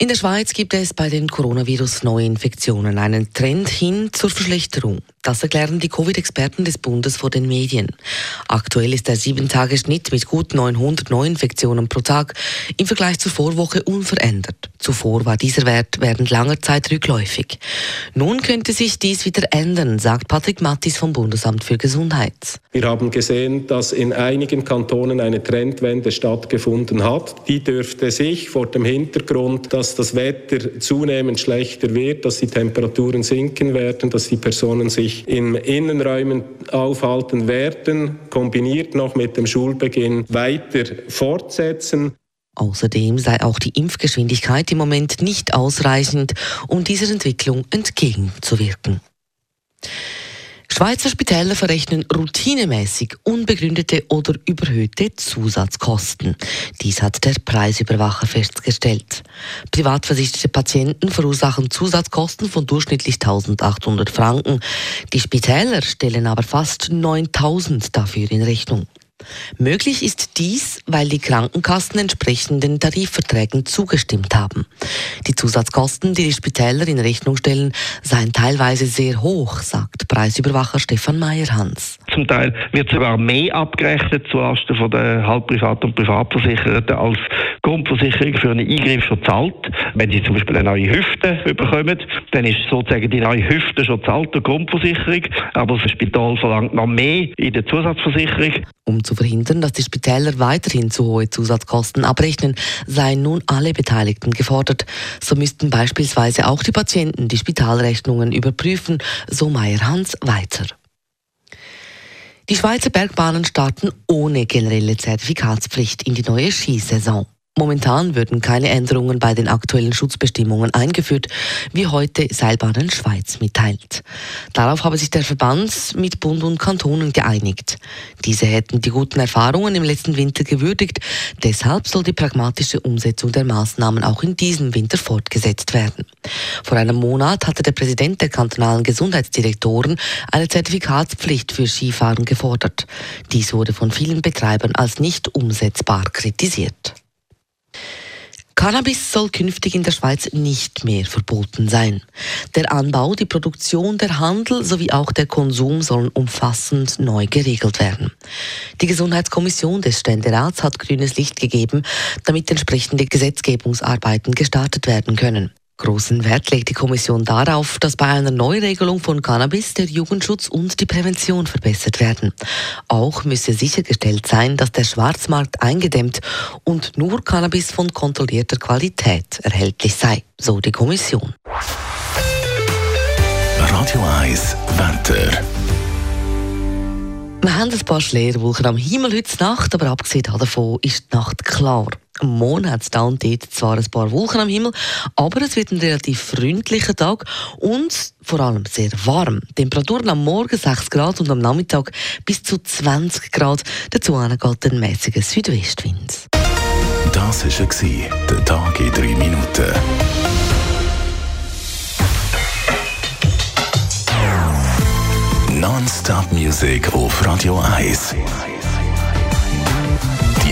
In der Schweiz gibt es bei den Coronavirus-Neuinfektionen einen Trend hin zur Verschlechterung. Das erklären die Covid-Experten des Bundes vor den Medien. Aktuell ist der 7-Tage-Schnitt mit gut 900 Neuinfektionen pro Tag im Vergleich zur Vorwoche unverändert. Zuvor war dieser Wert während langer Zeit rückläufig. Nun könnte sich dies wieder ändern, sagt Patrick Mattis vom Bundesamt für Gesundheit. Wir haben gesehen, dass in einigen Kantonen eine Trendwende stattgefunden hat. Die dürfte sich vor dem Hintergrund, dass das Wetter zunehmend schlechter wird, dass die Temperaturen sinken werden, dass die Personen sich in Innenräumen aufhalten werden, kombiniert noch mit dem Schulbeginn weiter fortsetzen. Außerdem sei auch die Impfgeschwindigkeit im Moment nicht ausreichend, um dieser Entwicklung entgegenzuwirken. Schweizer Spitäler verrechnen routinemäßig unbegründete oder überhöhte Zusatzkosten. Dies hat der Preisüberwacher festgestellt. Privatversicherte Patienten verursachen Zusatzkosten von durchschnittlich 1800 Franken. Die Spitäler stellen aber fast 9000 dafür in Rechnung. Möglich ist dies, weil die Krankenkassen entsprechenden Tarifverträgen zugestimmt haben. Die Zusatzkosten, die die Spitäler in Rechnung stellen, seien teilweise sehr hoch, sagt Preisüberwacher Stefan Meyer-Hans. Zum Teil wird sogar mehr abgerechnet zulasten von den Halbprivat- und Privatversicherten als Grundversicherung für einen Eingriff schon zahlt. Wenn Sie zum Beispiel eine neue Hüfte bekommen, dann ist sozusagen die neue Hüfte schon zahlt der Grundversicherung, aber das Spital verlangt noch mehr in der Zusatzversicherung. Um zu verhindern, dass die Spitäler weiterhin zu hohe Zusatzkosten abrechnen, seien nun alle Beteiligten gefordert. So müssten beispielsweise auch die Patienten die Spitalrechnungen überprüfen, so Meier-Hans weiter. Die Schweizer Bergbahnen starten ohne generelle Zertifikatspflicht in die neue Skisaison. Momentan würden keine Änderungen bei den aktuellen Schutzbestimmungen eingeführt, wie heute Seilbahnen Schweiz mitteilt. Darauf habe sich der Verband mit Bund und Kantonen geeinigt. Diese hätten die guten Erfahrungen im letzten Winter gewürdigt. Deshalb soll die pragmatische Umsetzung der Maßnahmen auch in diesem Winter fortgesetzt werden. Vor einem Monat hatte der Präsident der kantonalen Gesundheitsdirektoren eine Zertifikatspflicht für Skifahren gefordert. Dies wurde von vielen Betreibern als nicht umsetzbar kritisiert. Cannabis soll künftig in der Schweiz nicht mehr verboten sein. Der Anbau, die Produktion, der Handel sowie auch der Konsum sollen umfassend neu geregelt werden. Die Gesundheitskommission des Ständerats hat grünes Licht gegeben, damit entsprechende Gesetzgebungsarbeiten gestartet werden können. Großen Wert legt die Kommission darauf, dass bei einer Neuregelung von Cannabis der Jugendschutz und die Prävention verbessert werden. Auch müsse sichergestellt sein, dass der Schwarzmarkt eingedämmt und nur Cannabis von kontrollierter Qualität erhältlich sei, so die Kommission. Radio 1 Wetter. Wir haben ein paar Schleierwolken am Himmel heute Nacht, aber abgesehen davon ist die Nacht klar. Morgen hat es da und dort zwar ein paar Wolken am Himmel, aber es wird ein relativ freundlicher Tag und vor allem sehr warm. Temperaturen am Morgen 6 Grad und am Nachmittag bis zu 20 Grad. Dazu geht ein mäßiger Südwestwind. Das war der Tag in 3 Minuten. Non-Stop Music auf Radio 1.